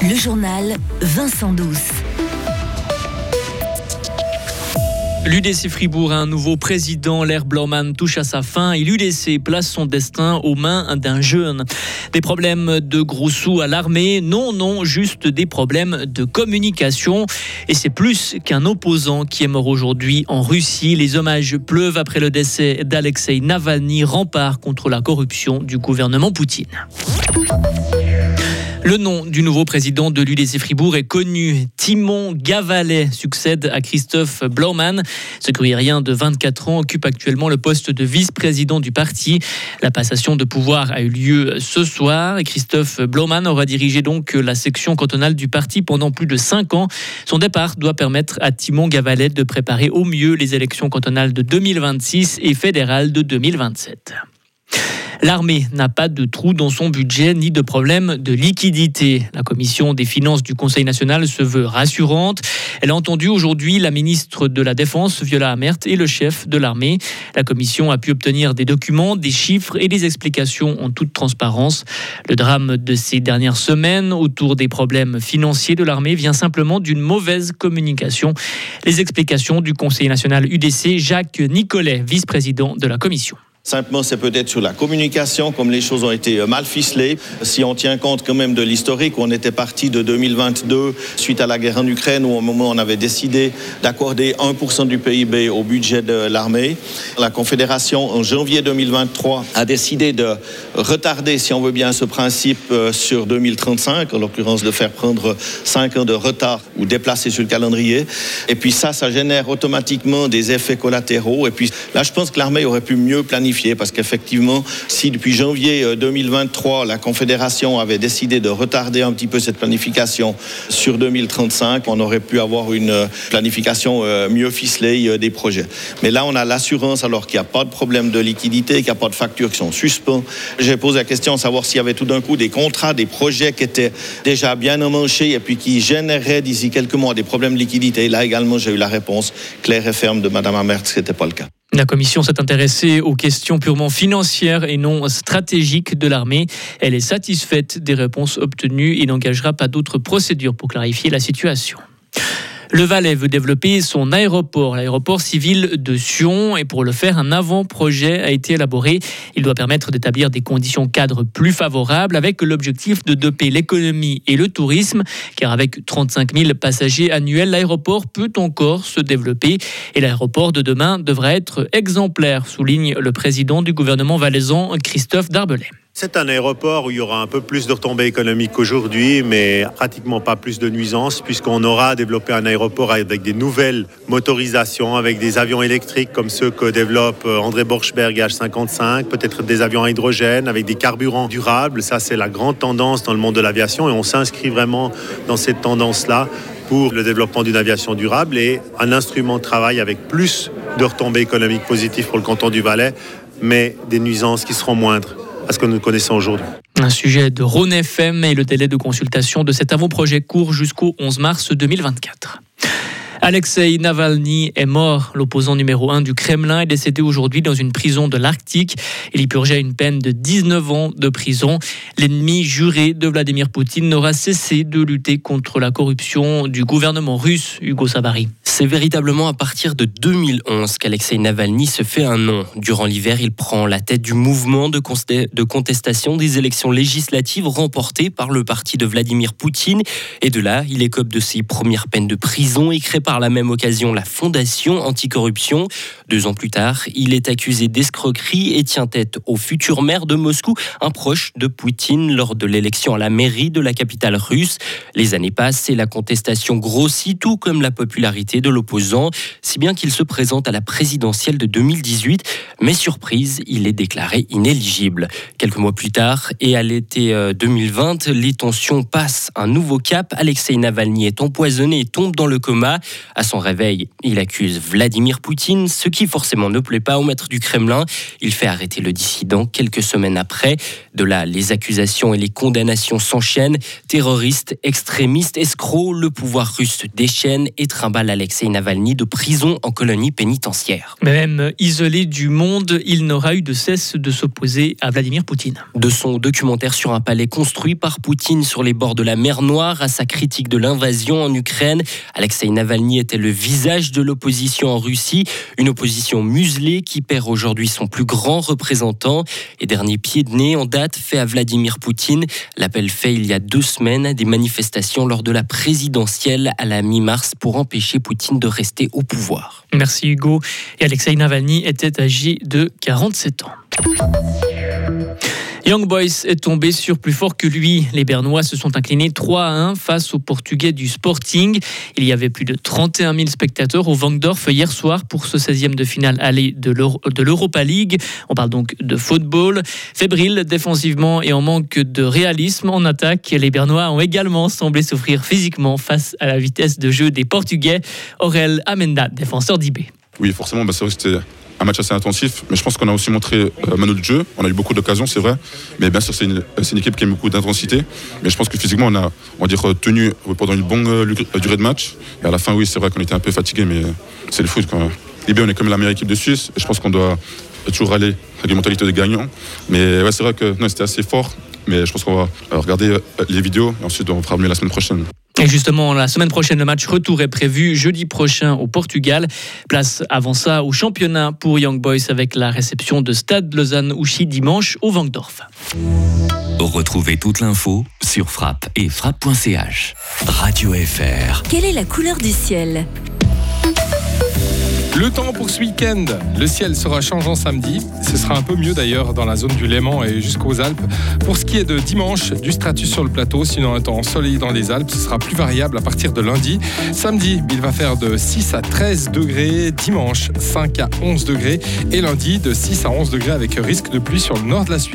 Le journal Vincent Douce. L'UDC Fribourg a un nouveau président. L'air Blaumann touche à sa fin et l'UDC place son destin aux mains d'un jeune. Des problèmes de gros sous à l'armée Non, non, juste des problèmes de communication. Et c'est plus qu'un opposant qui est mort aujourd'hui en Russie. Les hommages pleuvent après le décès d'Alexei Navalny, rempart contre la corruption du gouvernement Poutine. Le nom du nouveau président de l'UDC Fribourg est connu. Timon Gavalet succède à Christophe Blaumann. Ce gruyérien de 24 ans occupe actuellement le poste de vice-président du parti. La passation de pouvoir a eu lieu ce soir. Christophe Blaumann aura dirigé donc la section cantonale du parti pendant plus de 5 ans. Son départ doit permettre à Timon Gavalet de préparer au mieux les élections cantonales de 2026 et fédérales de 2027. L'armée n'a pas de trou dans son budget ni de problème de liquidité. La commission des finances du Conseil national se veut rassurante. Elle a entendu aujourd'hui la ministre de la Défense, Viola Amert, et le chef de l'armée. La commission a pu obtenir des documents, des chiffres et des explications en toute transparence. Le drame de ces dernières semaines autour des problèmes financiers de l'armée vient simplement d'une mauvaise communication. Les explications du Conseil national UDC, Jacques Nicolet, vice-président de la commission. Simplement, c'est peut-être sur la communication, comme les choses ont été euh, mal ficelées. Si on tient compte quand même de l'historique, on était parti de 2022 suite à la guerre en Ukraine, où au moment où on avait décidé d'accorder 1% du PIB au budget de l'armée, la Confédération, en janvier 2023, a décidé de retarder, si on veut bien, ce principe euh, sur 2035, en l'occurrence de faire prendre 5 ans de retard ou déplacer sur le calendrier. Et puis ça, ça génère automatiquement des effets collatéraux. Et puis là, je pense que l'armée aurait pu mieux planifier parce qu'effectivement, si depuis janvier 2023, euh, la Confédération avait décidé de retarder un petit peu cette planification sur 2035, on aurait pu avoir une euh, planification euh, mieux ficelée des projets. Mais là, on a l'assurance alors qu'il n'y a pas de problème de liquidité, qu'il n'y a pas de factures qui sont suspens. J'ai posé la question de savoir s'il y avait tout d'un coup des contrats, des projets qui étaient déjà bien emmanchés et puis qui généraient d'ici quelques mois des problèmes de liquidité. Là également, j'ai eu la réponse claire et ferme de Mme Amert ce n'était pas le cas. La commission s'est intéressée aux questions purement financières et non stratégiques de l'armée. Elle est satisfaite des réponses obtenues et n'engagera pas d'autres procédures pour clarifier la situation. Le Valais veut développer son aéroport, l'aéroport civil de Sion, et pour le faire, un avant-projet a été élaboré. Il doit permettre d'établir des conditions cadres plus favorables avec l'objectif de doper l'économie et le tourisme, car avec 35 000 passagers annuels, l'aéroport peut encore se développer et l'aéroport de demain devrait être exemplaire, souligne le président du gouvernement valaisan, Christophe Darbelay. C'est un aéroport où il y aura un peu plus de retombées économiques qu'aujourd'hui, mais pratiquement pas plus de nuisances, puisqu'on aura développé un aéroport avec des nouvelles motorisations, avec des avions électriques comme ceux que développe euh, André Borchberg H55, peut-être des avions à hydrogène avec des carburants durables. Ça, c'est la grande tendance dans le monde de l'aviation et on s'inscrit vraiment dans cette tendance-là pour le développement d'une aviation durable et un instrument de travail avec plus de retombées économiques positives pour le canton du Valais, mais des nuisances qui seront moindres à ce que nous connaissons aujourd'hui. Un sujet de Rhône FM et le délai de consultation de cet avant-projet court jusqu'au 11 mars 2024. Alexei Navalny est mort. L'opposant numéro 1 du Kremlin est décédé aujourd'hui dans une prison de l'Arctique. Il y purgeait une peine de 19 ans de prison. L'ennemi juré de Vladimir Poutine n'aura cessé de lutter contre la corruption du gouvernement russe, Hugo Sabari. C'est véritablement à partir de 2011 qu'Alexei Navalny se fait un nom. Durant l'hiver, il prend la tête du mouvement de contestation des élections législatives remportées par le parti de Vladimir Poutine. Et de là, il écope de ses premières peines de prison et crée par la même occasion la Fondation Anticorruption. Deux ans plus tard, il est accusé d'escroquerie et tient tête au futur maire de Moscou, un proche de Poutine, lors de l'élection à la mairie de la capitale russe. Les années passent et la contestation grossit, tout comme la popularité de l'opposant, si bien qu'il se présente à la présidentielle de 2018. Mais surprise, il est déclaré inéligible. Quelques mois plus tard, et à l'été 2020, euh, les tensions passent un nouveau cap. Alexei Navalny est empoisonné et tombe dans le coma. À son réveil, il accuse Vladimir Poutine, ce qui forcément ne plaît pas au maître du Kremlin. Il fait arrêter le dissident quelques semaines après. De là, les accusations et les condamnations s'enchaînent. Terroristes, extrémistes, escrocs, le pouvoir russe déchaîne et trimballe Alexei Navalny de prison en colonie pénitentiaire. Même isolé du monde, il n'aura eu de cesse de s'opposer à Vladimir Poutine. De son documentaire sur un palais construit par Poutine sur les bords de la mer Noire à sa critique de l'invasion en Ukraine, Alexei Navalny était le visage de l'opposition en Russie, une opposition muselée qui perd aujourd'hui son plus grand représentant et dernier pied de nez en date fait à Vladimir Poutine. L'appel fait il y a deux semaines des manifestations lors de la présidentielle à la mi-mars pour empêcher Poutine de rester au pouvoir. Merci Hugo. Et Alexei Navalny était âgé de 47 ans. Young Boys est tombé sur plus fort que lui. Les Bernois se sont inclinés 3 à 1 face aux Portugais du Sporting. Il y avait plus de 31 000 spectateurs au Vangdorf hier soir pour ce 16e de finale aller de l'Europa League. On parle donc de football. Fébrile défensivement et en manque de réalisme en attaque, les Bernois ont également semblé souffrir physiquement face à la vitesse de jeu des Portugais. Aurel Amenda, défenseur d'IB. Oui, forcément, bah, c'est vrai que c'était un match assez intensif, mais je pense qu'on a aussi montré euh, de jeu. On a eu beaucoup d'occasions, c'est vrai, mais bien sûr, c'est une, équipe qui a beaucoup d'intensité. Mais je pense que physiquement, on a, on va dire, tenu pendant une bonne euh, durée de match. Et à la fin, oui, c'est vrai qu'on était un peu fatigué, mais c'est le foot. Quand bien, on est comme la meilleure équipe de Suisse. Et je pense qu'on doit toujours aller avec une mentalité de gagnant. Mais ouais, c'est vrai que c'était assez fort. Mais je pense qu'on va regarder euh, les vidéos et ensuite on fera mieux la semaine prochaine. Et justement, la semaine prochaine, le match retour est prévu jeudi prochain au Portugal. Place avant ça au championnat pour Young Boys avec la réception de Stade Lausanne-Ouchy dimanche au Vangdorf. Retrouvez toute l'info sur frappe et frappe.ch. Radio FR. Quelle est la couleur du ciel? Le temps pour ce week-end, le ciel sera changeant samedi. Ce sera un peu mieux d'ailleurs dans la zone du Léman et jusqu'aux Alpes. Pour ce qui est de dimanche, du stratus sur le plateau, sinon un temps ensoleillé dans les Alpes, ce sera plus variable à partir de lundi. Samedi, il va faire de 6 à 13 degrés, dimanche 5 à 11 degrés et lundi de 6 à 11 degrés avec risque de pluie sur le nord de la Suisse.